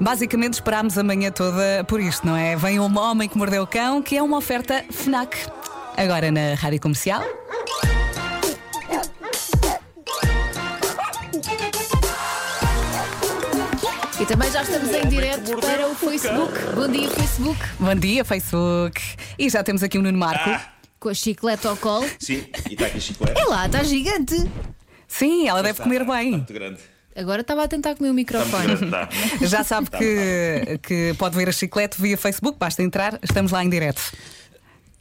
Basicamente esperámos a manhã toda por isto, não é? Vem um homem que mordeu o cão, que é uma oferta FNAC. Agora na rádio comercial. E também já estamos em direto para o Facebook. Bom dia, Facebook. Bom dia, Facebook. E já temos aqui o Nuno Marco. Com a chiclete ao colo. Sim, e está aqui a chiclete. É lá, está gigante. Sim, ela deve comer bem. Muito grande. Agora estava a tentar comer o microfone. Já sabe que, que pode ver a chiclete via Facebook, basta entrar, estamos lá em direto.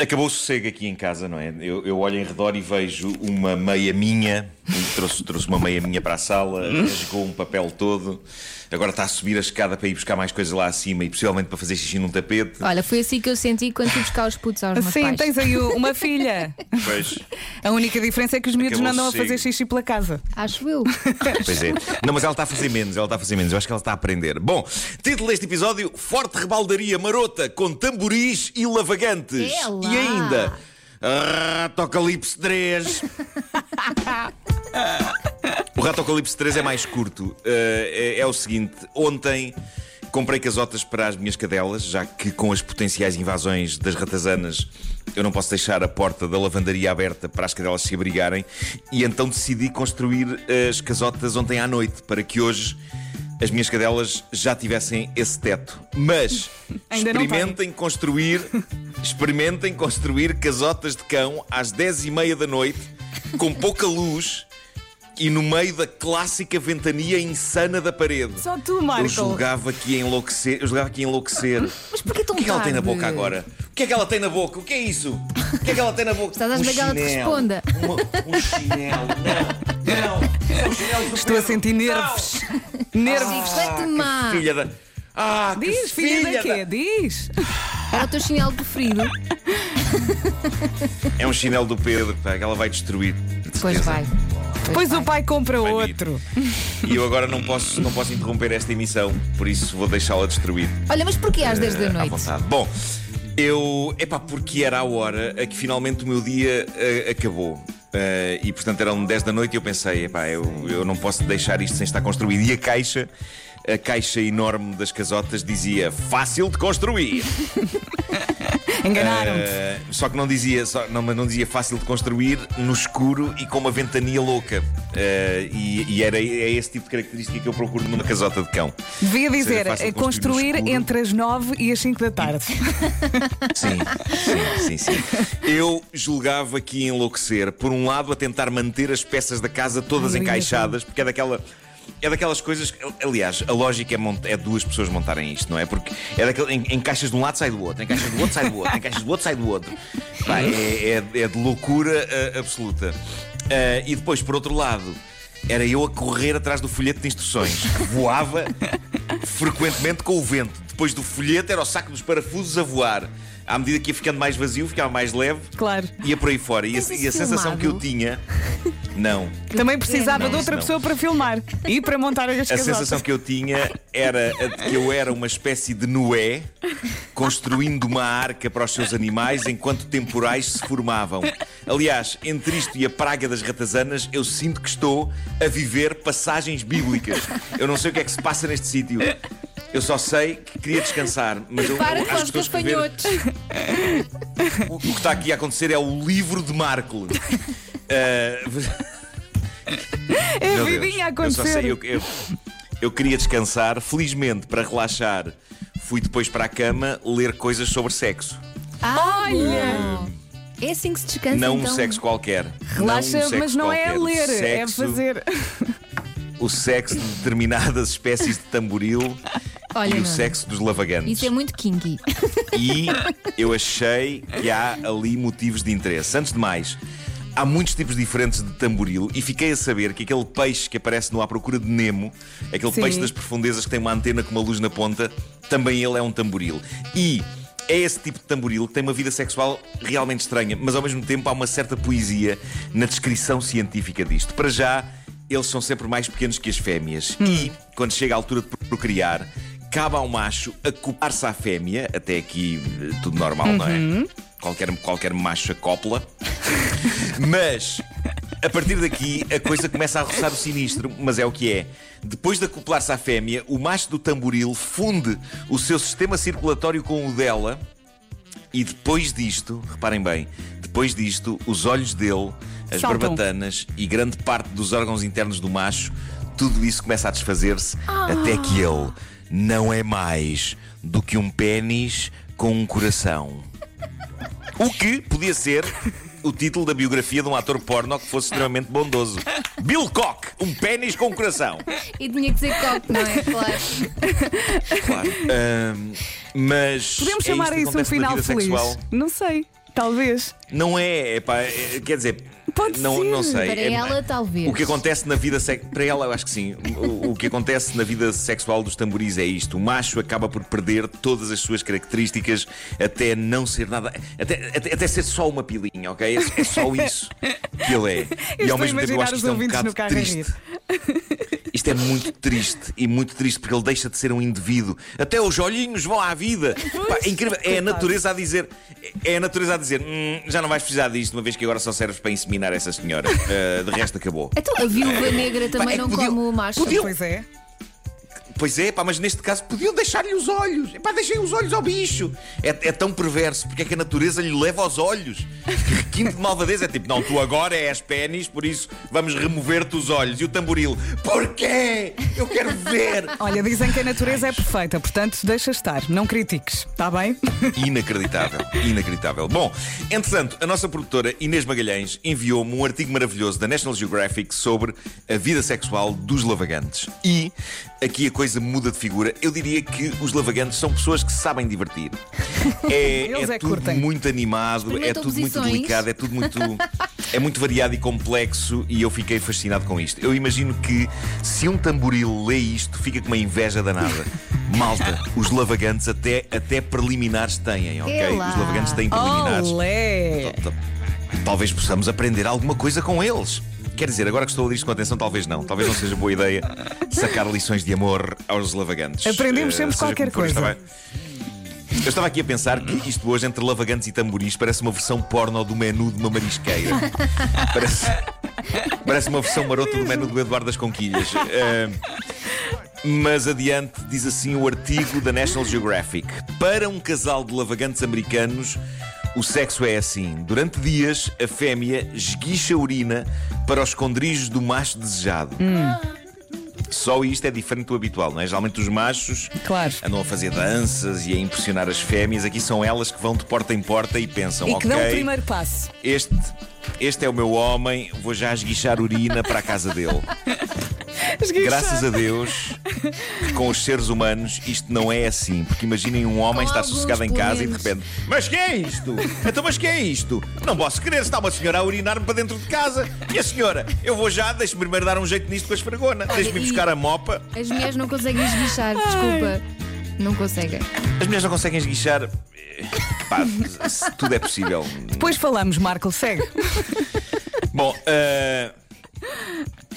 Acabou o sossego aqui em casa, não é? Eu, eu olho em redor e vejo uma meia minha, trouxe, trouxe uma meia minha para a sala, rasgou um papel todo, agora está a subir a escada para ir buscar mais coisas lá acima e possivelmente para fazer xixi num tapete. Olha, foi assim que eu senti quando fui buscar os putos aos meus Sim, pais. tens aí uma filha. Pois, A única diferença é que os miúdos não andam a fazer xixi pela casa. Acho eu. pois é. Não, mas ela está a fazer menos, ela está a fazer menos. Eu acho que ela está a aprender. Bom, título deste episódio: Forte rebaldaria marota com tamboris e lavagantes. É lá. E ainda. Ratocalipse 3. o Ratocalipse 3 é mais curto. Uh, é, é o seguinte: ontem. Comprei casotas para as minhas cadelas, já que com as potenciais invasões das ratazanas eu não posso deixar a porta da lavandaria aberta para as cadelas se abrigarem, e então decidi construir as casotas ontem à noite, para que hoje as minhas cadelas já tivessem esse teto. Mas experimentem construir, experimentem construir casotas de cão às 10 e meia da noite, com pouca luz e no meio da clássica ventania insana da parede. Só tu, Eu Marco. julgava que ia enlouquecer. Eu julgava que ia enlouquecer. Mas porquê tão O que é que ela tem na boca agora? O que é que ela tem na boca? O que é isso? O que é que ela tem na boca? Estás à um espera que ela te responda. Uma- um chinelo. Não, não. Um chinelo Estou a sentir nervos. Nervos. Reflete má. Filha da. Ah, que Diz, filha, da quê? da- Diz. Era o teu chinelo preferido. É um chinelo do Pedro, pá, que ela vai destruir. de Pois certeza. vai. Depois o pai compra Vai outro. E eu agora não posso, não posso interromper esta emissão, por isso vou deixá-la destruir. Olha, mas porquê às 10 da Eh, à noite? vontade. Bom, eu. Epá, porque era a hora a que finalmente o meu dia eh, acabou. Eh, e portanto eram 10 da noite e eu pensei, epá, eu, eu não posso deixar isto sem estar construído. E a caixa, a caixa enorme das casotas dizia fácil de construir. Enganaram-te. Eh, só que não dizia, só, não, não dizia fácil de construir no escuro e com uma ventania louca. Eh, e, e era é esse tipo de característica que eu procuro numa casota de cão. Devia dizer, é construir construir entre as 9 e as 5 da tarde. Sim, sim, sim, sim. Eu julgava que ia enlouquecer, por um lado, a tentar manter as peças da casa todas Ai, encaixadas, porque é daquela. É daquelas coisas. Aliás, a lógica é, é duas pessoas montarem isto, não é? Porque é daquele. En, encaixas de um lado, sai do outro, encaixas do outro, sai do outro, encaixas do outro, sai do outro. Pá, é, é- é de loucura ah, absoluta. Ah, e depois, por outro lado. Era eu a correr atrás do folheto de instruções, que voava frequentemente com o vento. Depois do folheto era o saco dos parafusos a voar. À medida que ia ficando mais vazio, ficava mais leve. Claro. Ia por aí fora. E a, e a sensação que eu tinha. Não. Também precisava Não, de outra não. pessoa para filmar e para montar as A casotas. sensação que eu tinha era a de que eu era uma espécie de Noé construindo uma arca para os seus animais enquanto temporais se formavam. Aliás, entre isto e a praga das ratazanas, eu sinto que estou a viver passagens bíblicas. Eu não sei o que é que se passa neste sítio. Eu só sei que queria descansar, mas eu, Para eu com acho os que estou a escrever. O, o que está aqui a acontecer é o livro de Marco. É a vidinha a eu só acontecer. sei, eu, eu- eu queria descansar. Felizmente, para relaxar, fui depois para a cama ler coisas sobre sexo. Olha! É assim que se descansa, não então. um sexo qualquer. Relaxa, não um sexo mas não é qualquer. O ler, é sexo- fazer. O sexo de determinadas espécies de tamboril Olha, e o Nuno, sexo dos lavagantes. Isso é muito kinky. E eu achei que há ali motivos de interesse. Antes de mais, há muitos tipos diferentes de tamboril e fiquei a saber que aquele peixe que aparece no À Procura de Nemo, aquele Sim. peixe das profundezas que tem uma antena com uma luz na ponta, também ele é um tamboril. E é esse tipo de tamboril que tem uma vida sexual realmente estranha, mas ao mesmo tempo há uma certa poesia na descrição científica disto. Para já, eles são sempre mais pequenos que as fêmeas. E, quando chega a altura de procriar, cabe ao macho acoplar-se à fêmea, até aqui eh, tudo normal, não é? Qualquer, qualquer macho acopla. Mas A partir daqui, a coisa começa a roçar o sinistro, mas é o que é. Depois de acoplar-se à fêmea, o macho do tamboril funde o seu sistema circulatório com o dela. E depois disto, reparem bem, depois disto, os olhos dele, as Saltam. barbatanas e grande parte dos órgãos internos do macho, tudo isso começa a desfazer-se até que ele não é mais do que um pênis com um coração. O que podia ser o título da biografia de um ator porno que fosse extremamente bondoso. Bill Cock, um pênis com um coração. E tinha que ser coque, não é? Claro. Claro. Ahm, mas. Podemos é chamar que isso um final feliz? sexual. Não sei, talvez. Não é, epá, é, quer dizer. Pode não, ser. não sei. Para É- ela, talvez. O que acontece na vida sexual. Para ela, eu acho que sim. O, o que acontece na vida sexual dos tamboris é isto: o macho acaba por perder todas as suas características até não ser nada. Até, até, até ser só uma pilinha, ok? É, é só isso que ele é. e ao mesmo tempo eu imaginar acho que os isto é um ouvintes bocado triste. Isto é muito triste e muito triste porque ele deixa de ser um indivíduo. Até os olhinhos vão à vida. Pá, é incrível. É a natureza a dizer. É a natureza a dizer: "Hum, já não vais precisar disto, uma vez que agora só serves para inseminar essa senhora. Uh, de resto acabou. Então a viúva negra também é que não podiam- come o macho. podiam- Pois é. Pois é, pá, mas neste caso podiam deixar-lhe os olhos. Pá, deixem os olhos ao bicho. É, é tão perverso, porque é que a natureza lhe leva aos olhos. Que requinte de malvadez é tipo, não, tu agora és pênis, por isso vamos remover-te os olhos. E o tamboril, porquê? Eu quero ver. Olha, dizem que a natureza é perfeita, portanto, deixa estar, não critiques, está bem? Inacreditável, inacreditável. Bom, entretanto, a nossa produtora Inês Magalhães enviou-me um artigo maravilhoso da National Geographic sobre a vida sexual dos lavagantes. E aqui a coisa muda de figura. Eu diria que os lavagantes são pessoas que se sabem divertir. É, é que tudo curtem. muito animado, é tudo muito posições. delicado, é tudo muito. É muito variado e complexo e eu fiquei fascinado com isto. Eu imagino que se um tamboril lê isto, fica com uma inveja danada. Malta, os lavagantes até, até preliminares têm, ok? É lá. Os lavagantes têm preliminares. Olé! Tal- tal- Talvez possamos aprender alguma coisa com eles. Quer dizer, agora que estou a ler isto com atenção, talvez não. Talvez não seja boa ideia sacar lições de amor aos lavagantes. Aprendemos Eh, sempre seja qualquer for, coisa. Eu estava aqui a pensar que isto hoje, entre lavagantes e tamboris, parece uma versão porno do menu de uma marisqueira. parece, parece uma versão marota do menu do Eduardo das Conquilhas. Eh, mas adiante, diz assim o artigo da National Geographic: Para um casal de lavagantes americanos, o sexo é assim. Durante dias, a fêmea esguicha urina para os esconderijos do macho desejado. Só isto é diferente do habitual, não é? Geralmente os machos Claro. andam a fazer danças e a impressionar as fêmeas. Aqui são elas que vão de porta em porta e pensam: E que ok, dão o primeiro passo. este, este é o meu homem, vou já esguichar urina para a casa dele. Graças a Deus com os seres humanos isto não é assim. Porque imaginem um homem Com estar alguns, sossegado em casa e de repente: Mas que é isto? Então, mas que é isto? Não posso crer, está uma senhora a urinar-me para dentro de casa. E a senhora? Eu vou já, deixe-me primeiro dar um jeito nisto com a esfregona. Deixe-me buscar a mopa. As mulheres não conseguem esguichar, desculpa. Não conseguem. As mulheres não conseguem esguichar. Eh, Pá, se tudo é possível. Depois falamos, Marco, segue. Bom, eh,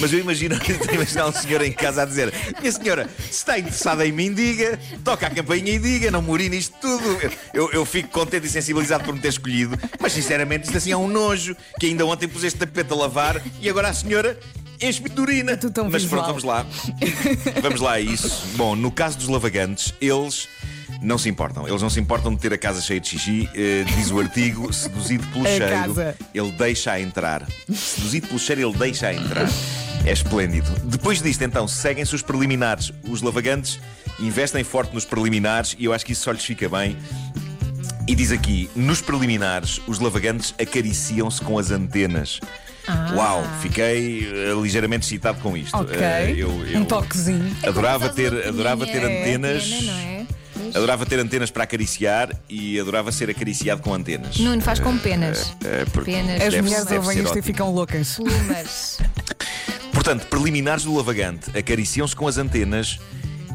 mas eu imagino, a imaginar um senhor em casa a dizer: Minha senhora, se está interessada em mim, diga, toca a campainha e diga, não morri nisto tudo. Eu, eu fico contente e sensibilizado por me ter escolhido, mas sinceramente isto assim é um nojo, que ainda ontem pus este tapete a lavar e agora a senhora enche-me de urina. tão mas visual. pronto, vamos lá. Vamos lá a isso. Bom, no caso dos lavagantes, eles. Não se importam, eles não se importam de ter a casa cheia de xixi, eh, diz o artigo, seduzido pelo A cheiro, casa. ele deixa-a entrar. Seduzido pelo cheiro, ele deixa-a entrar. É esplêndido. Depois disto, então, seguem-se os preliminares. Os lavagantes investem forte nos preliminares e eu acho que isso só lhes fica bem. E diz aqui: nos preliminares, os lavagantes acariciam-se com as antenas. Uau, fiquei eh, ligeiramente excitado com isto. Ok. Eh, eu- eu Um toquezinho. Adorava É ter, adorava ter pequenina antenas. antena, não é? Pois. Adorava ter antenas para acariciar e adorava ser acariciado com antenas. Nuno faz com penas. Porque Penas. As deve- mulheres ouvem isto e ficam loucas. Plumas. Portanto, preliminares do lavagante acariciam-se com as antenas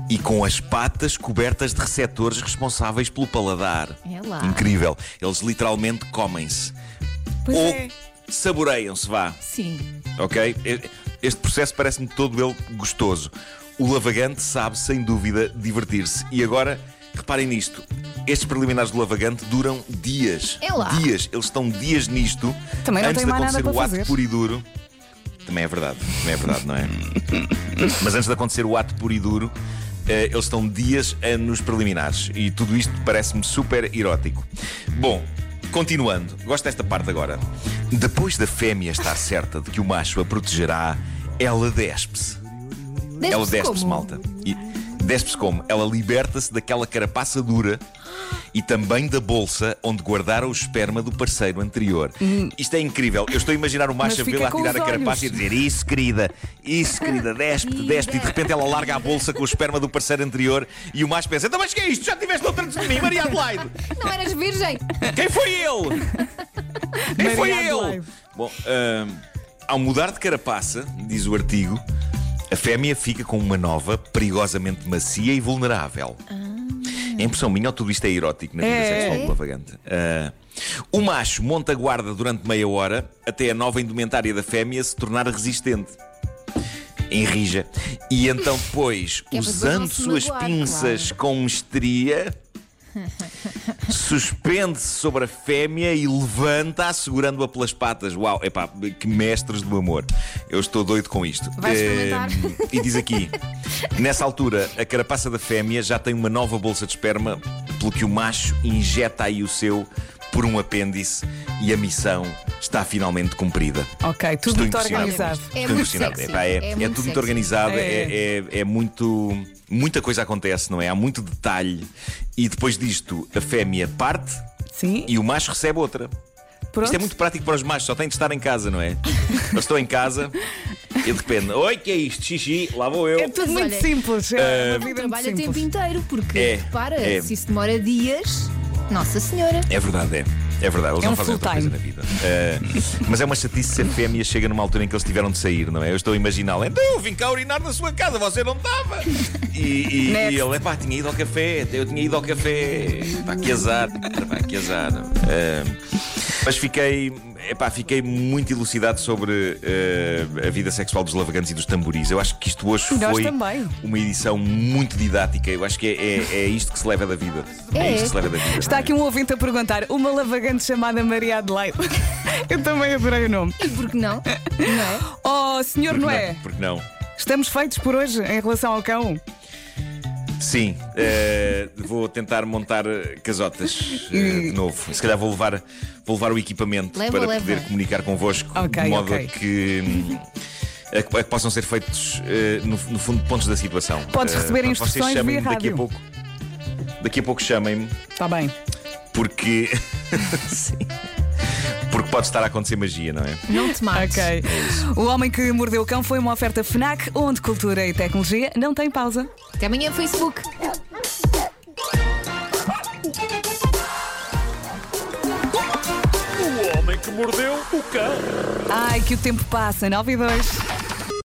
e com as patas cobertas de receptores responsáveis pelo paladar. É lá. Incrível. Eles literalmente comem-se. Pois Ou é. saboreiam-se, vá. Sim. Ok? Este processo parece-me todo ele gostoso. O lavagante sabe, sem dúvida, divertir-se. E agora, reparem nisto. Estes preliminares do lavagante duram dias. É lá. Dias. Eles estão dias nisto. Também não antes tem de nada acontecer para o ato fazer. puro e duro. Também é verdade. Também é verdade, não é? Mas antes de acontecer o ato puro e duro, eh, eles estão dias a nos preliminares. E tudo isto parece-me super erótico. Bom, continuando, gosto desta parte agora. Depois da fêmea estar certa de que o macho a protegerá, ela despe-se. Ela Despe-se malta. E despe-se como? Ela liberta-se daquela carapaça dura e também da bolsa onde guardara o esperma do parceiro anterior. Isto é incrível. Eu estou a imaginar o Hum. Macho a vê-la com tirar a carapaça e dizer Isso, querida, isso, querida, despe-te, despe-te. E de repente ela larga a bolsa com o esperma do parceiro anterior e o macho pensa: Então, mas que é isto? Já tiveste outra antes de mim, Maria Adelaide? Não eras virgem? Quem foi ele? Quem Maria foi Adelaide. ele? Bom, hum, ao mudar de carapaça, diz o artigo, a fêmea fica com uma nova, perigosamente macia e vulnerável. É impressão minha ou tudo isto é erótico na vida É. sexual do lavagante? Ah, o macho monta guarda durante meia hora até a nova indumentária da fêmea se tornar resistente. Enrija. E então depois, é depois usando suas pinças com mestria, suspende-se sobre a fêmea e levanta-a segurando-a pelas patas. Uau, epá, que mestres do amor. Eu estou doido com isto. Vais experimentar? Eh, e diz aqui: nessa altura, a carapaça da fêmea já tem uma nova bolsa de esperma, pelo que o macho injeta aí o seu por um apêndice e a missão está finalmente cumprida. Ok, tudo Estou muito organizado. É Estou muito impressionado. sexy. Epá, é, É é muito tudo muito organizado, É. é, é- é muito. Muita coisa acontece, não é? Há muito detalhe. E depois disto, a fêmea parte Sim, e o macho recebe outra. pronto. Isto é muito prático para os machos, só têm de estar em casa, não é? Eu estou em casa e de repente, oi, que é isto? Xixi, lá vou eu. É tudo Mas muito olha, simples. É vida muito trabalha o tempo inteiro, porque É, repara, é. se isso demora dias, Nossa Senhora. É verdade, é. É verdade, eles É não um fazem outra coisa na vida. Eh, mas é uma chatice se a fêmea chega numa altura em que eles tiveram de sair, não é? Eu estou a imaginá-lo. Então eu vim cá urinar na sua casa, você não estava. E, e, e ele, pá, tinha ido ao café, eu tinha ido ao café. Pá, que azar, pá, que azar. Eh, mas fiquei, epá, fiquei muito elucidado sobre eh, a vida sexual dos lavagantes e dos tamboris. Eu acho que isto hoje nós foi também. uma edição muito didática. Eu acho que é, é, é isto que se leva da vida. É, É. isto que se leva da vida. Está aqui um ouvinte a perguntar: uma lavagante chamada Maria Adelaide. Eu também adorei o nome. E por que não? Não é? Oh, senhor Porque Noé, não? Porque não? estamos feitos por hoje em relação ao cão. Sim, eh, vou tentar montar eh, casotas eh, de novo. Se calhar vou levar, vou levar o equipamento Leva, para leva. poder comunicar convosco Ok, de modo ok. a que. hum, a que a que possam ser feitos, eh, no, no fundo, pontos da situação. Podes Eh, receber vocês instruções chamem-me via daqui a rádio. pouco. Daqui a pouco chamem-me, Está bem. porque. Sim. Porque pode estar a acontecer magia, não é? Não te mates. Ok. O Homem que Mordeu o Cão foi uma oferta Fnac, onde cultura e tecnologia não têm pausa. Até amanhã, Facebook. O homem que mordeu o cão. Ai, que o tempo passa, 9 e 2.